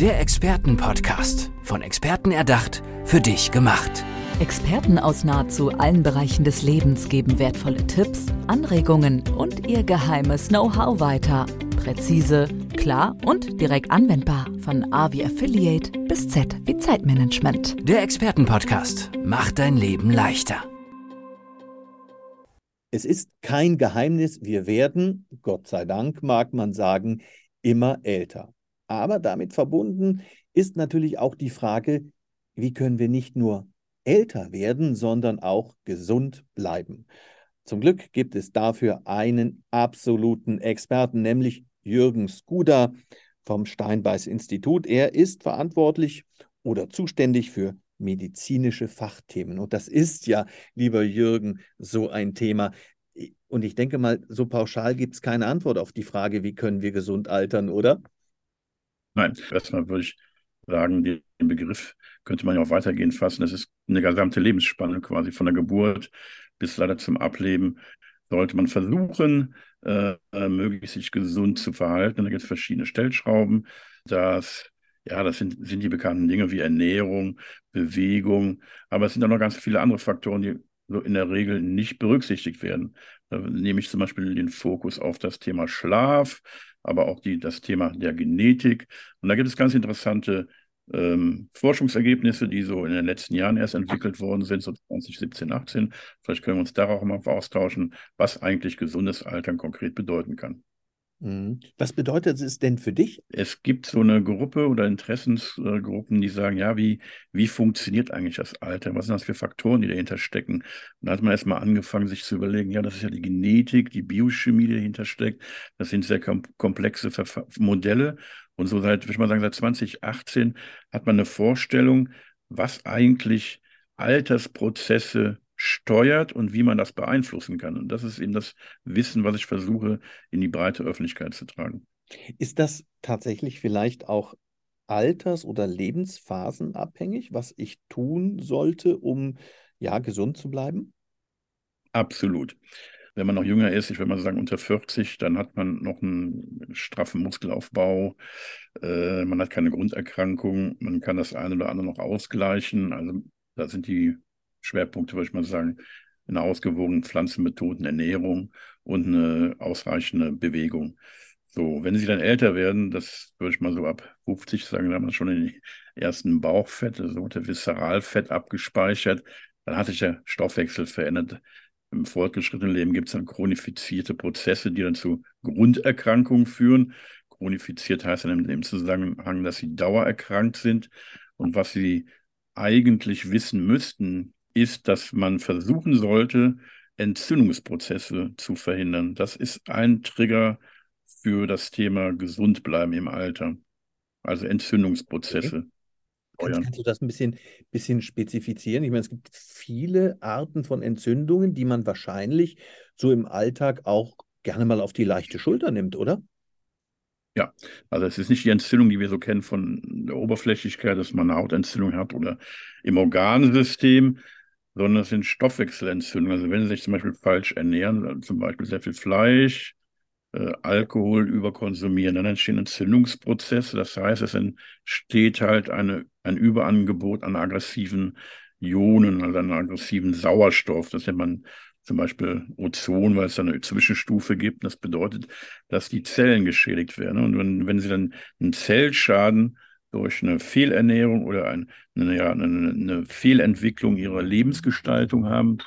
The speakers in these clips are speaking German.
Der Expertenpodcast. Von Experten erdacht, für dich gemacht. Experten aus nahezu allen Bereichen des Lebens geben wertvolle Tipps, Anregungen und ihr geheimes Know-how weiter. Präzise, klar und direkt anwendbar. Von A wie Affiliate bis Z wie Zeitmanagement. Der Expertenpodcast macht dein Leben leichter. Es ist kein Geheimnis, wir werden, Gott sei Dank, mag man sagen, immer älter. Aber damit verbunden ist natürlich auch die Frage, wie können wir nicht nur älter werden, sondern auch gesund bleiben. Zum Glück gibt es dafür einen absoluten Experten, nämlich Jürgen Skuda vom Steinbeiß Institut. Er ist verantwortlich oder zuständig für medizinische Fachthemen. Und das ist ja, lieber Jürgen, so ein Thema. Und ich denke mal, so pauschal gibt es keine Antwort auf die Frage, wie können wir gesund altern, oder? Nein, erstmal würde ich sagen, den Begriff könnte man ja auch weitergehend fassen. Das ist eine gesamte Lebensspanne quasi von der Geburt bis leider zum Ableben. Sollte man versuchen, äh, möglichst sich gesund zu verhalten. Da gibt es verschiedene Stellschrauben. Das ja, das sind, sind die bekannten Dinge wie Ernährung, Bewegung, aber es sind auch noch ganz viele andere Faktoren, die so in der Regel nicht berücksichtigt werden. Da nehme ich zum Beispiel den Fokus auf das Thema Schlaf, aber auch die, das Thema der Genetik. Und da gibt es ganz interessante ähm, Forschungsergebnisse, die so in den letzten Jahren erst entwickelt worden sind, so 2017, 18. Vielleicht können wir uns darauf mal austauschen, was eigentlich gesundes Altern konkret bedeuten kann. Mhm. Was bedeutet es denn für dich? Es gibt so eine Gruppe oder Interessensgruppen, die sagen, ja, wie, wie funktioniert eigentlich das Alter? Was sind das für Faktoren, die dahinter stecken? Und da hat man erstmal angefangen, sich zu überlegen, ja, das ist ja die Genetik, die Biochemie, die dahinter steckt. Das sind sehr komplexe Modelle. Und so seit, würde ich mal sagen, seit 2018 hat man eine Vorstellung, was eigentlich Altersprozesse steuert und wie man das beeinflussen kann. Und das ist eben das Wissen, was ich versuche, in die breite Öffentlichkeit zu tragen. Ist das tatsächlich vielleicht auch alters- oder lebensphasenabhängig, was ich tun sollte, um ja gesund zu bleiben? Absolut. Wenn man noch jünger ist, ich würde mal sagen unter 40, dann hat man noch einen straffen Muskelaufbau, äh, man hat keine Grunderkrankung, man kann das eine oder andere noch ausgleichen. Also da sind die Schwerpunkte, würde ich mal sagen, eine ausgewogene Pflanzenmethoden, Ernährung und eine ausreichende Bewegung. So, wenn sie dann älter werden, das würde ich mal so ab 50 sagen, da haben wir schon den ersten Bauchfett, also unter Viszeralfett abgespeichert, dann hat sich der Stoffwechsel verändert. Im fortgeschrittenen Leben gibt es dann chronifizierte Prozesse, die dann zu Grunderkrankungen führen. Chronifiziert heißt dann dem Zusammenhang, dass sie dauererkrankt sind. Und was sie eigentlich wissen müssten, ist, dass man versuchen sollte, Entzündungsprozesse zu verhindern. Das ist ein Trigger für das Thema gesund bleiben im Alter. Also Entzündungsprozesse. Okay. Kannst, kannst, du das ein bisschen, bisschen spezifizieren? Ich meine, es gibt viele Arten von Entzündungen, die man wahrscheinlich so im Alltag auch gerne mal auf die leichte Schulter nimmt, oder? Ja, also es ist nicht die Entzündung, die wir so kennen von der Oberflächlichkeit, dass man eine Hautentzündung hat oder im Organsystem, sondern es sind Stoffwechselentzündungen. Also wenn Sie sich zum Beispiel falsch ernähren, zum Beispiel sehr viel Fleisch, äh, Alkohol überkonsumieren, dann entstehen Entzündungsprozesse. Das heißt, es entsteht halt eine, ein Überangebot an aggressiven Ionen, also an aggressiven Sauerstoff. Das nennt man zum Beispiel Ozon, weil es da eine Zwischenstufe gibt. Das bedeutet, dass die Zellen geschädigt werden. Und wenn, wenn Sie dann einen Zellschaden durch eine Fehlernährung oder ein, eine, ja, eine, eine, Fehlentwicklung ihrer Lebensgestaltung haben,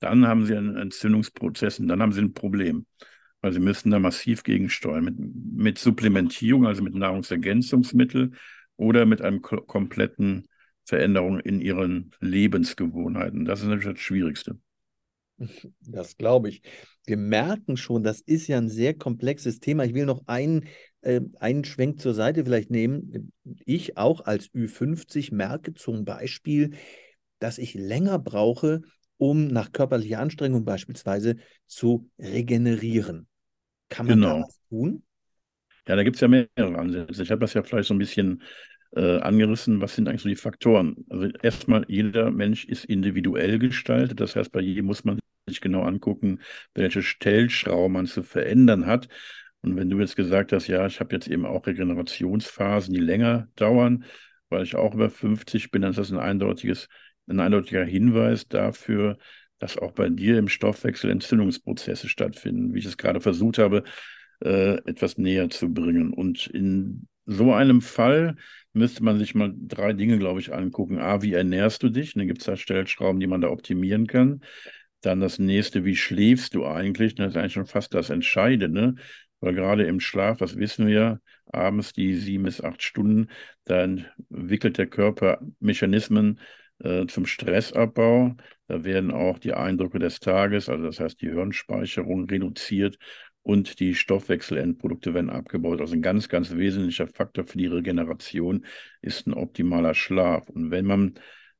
dann haben sie einen Entzündungsprozess und dann haben sie ein Problem. Weil sie müssen da massiv gegensteuern mit, mit Supplementierung, also mit Nahrungsergänzungsmitteln oder mit einem kompletten Veränderung in ihren Lebensgewohnheiten. Das ist natürlich das Schwierigste. Das glaube ich. Wir merken schon, das ist ja ein sehr komplexes Thema. Ich will noch einen, äh, einen Schwenk zur Seite vielleicht nehmen. Ich auch als Ü50 merke zum Beispiel, dass ich länger brauche, um nach körperlicher Anstrengung beispielsweise zu regenerieren. Kann man genau. da was tun? Ja, da gibt es ja mehrere Ansätze. Ich habe das ja vielleicht so ein bisschen äh, angerissen, was sind eigentlich so die Faktoren? Also erstmal, jeder Mensch ist individuell gestaltet. Das heißt, bei jedem muss man sich genau angucken, welche Stellschrauben man zu verändern hat. Und wenn du jetzt gesagt hast, ja, ich habe jetzt eben auch Regenerationsphasen, die länger dauern, weil ich auch über 50 bin, dann ist das ein eindeutiges, ein eindeutiger Hinweis dafür, dass auch bei dir im Stoffwechsel Entzündungsprozesse stattfinden, wie ich es gerade versucht habe, äh, etwas näher zu bringen. Und in so einem Fall müsste man sich mal drei Dinge, glaube ich, angucken. A, wie ernährst du dich? Dann gibt es da Stellschrauben, die man da optimieren kann. Dann das nächste, wie schläfst du eigentlich? Das ist eigentlich schon fast das Entscheidende, weil gerade im Schlaf, das wissen wir, abends die sieben bis acht Stunden, da entwickelt der Körper Mechanismen äh, zum Stressabbau. Da werden auch die Eindrücke des Tages, also das heißt die Hirnspeicherung reduziert und die Stoffwechselendprodukte werden abgebaut. Also ein ganz, ganz wesentlicher Faktor für die Regeneration ist ein optimaler Schlaf. Und wenn man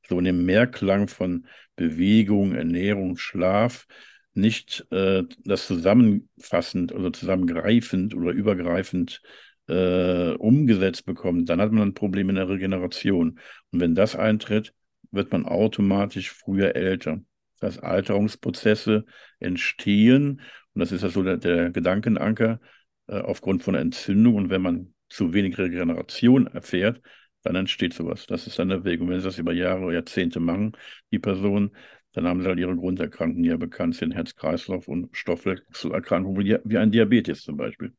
so in dem Mehrklang von Bewegung, Ernährung, Schlaf nicht äh, das zusammenfassend oder zusammengreifend oder übergreifend äh, umgesetzt bekommt, dann hat man ein Problem in der Regeneration. Und wenn das eintritt, wird man automatisch früher älter. Das heißt, Alterungsprozesse entstehen und das ist ja so der, der Gedankenanker äh, aufgrund von Entzündung. Und wenn man zu wenig Regeneration erfährt, dann entsteht sowas. Das ist dann der Weg. Und wenn sie das über Jahre oder Jahrzehnte machen, die Personen, dann haben sie halt ihre Grunderkrankungen, die ja bekannt sind, Herz-Kreislauf- und Stoffwechselerkrankungen, wie, ein Diabetes zum Beispiel.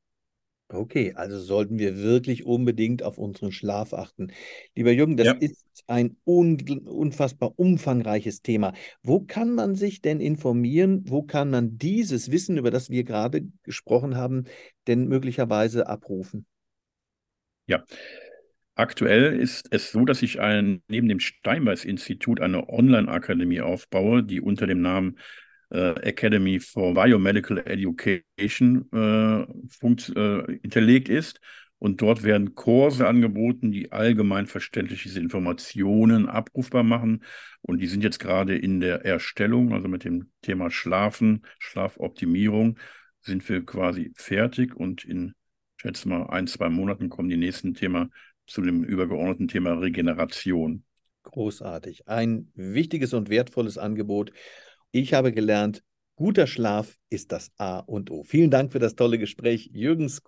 Okay, also sollten wir wirklich unbedingt auf unseren Schlaf achten. Lieber Jürgen, das Ja. ist ein un unfassbar umfangreiches Thema. Wo kann man sich denn informieren? Wo kann man dieses Wissen, über das wir gerade gesprochen haben, denn möglicherweise abrufen? Ja, aktuell ist es so, dass ich ein, neben dem Steinbeis-Institut eine Online-Akademie aufbaue, die unter dem Namen äh, Academy for Biomedical Education äh, äh, hinterlegt ist. Und dort werden Kurse angeboten, die allgemein verständlich diese Informationen abrufbar machen. Und die sind jetzt gerade in der Erstellung, also mit dem Thema Schlafen, Schlafoptimierung, sind wir quasi fertig. Und in, ich schätze mal, ein, zwei Monaten kommen die nächsten Thema zu dem übergeordneten Thema Regeneration. Großartig. Ein wichtiges und wertvolles Angebot. Ich habe gelernt, guter Schlaf ist das A und O. Vielen Dank für das tolle Gespräch, Jürgen Sku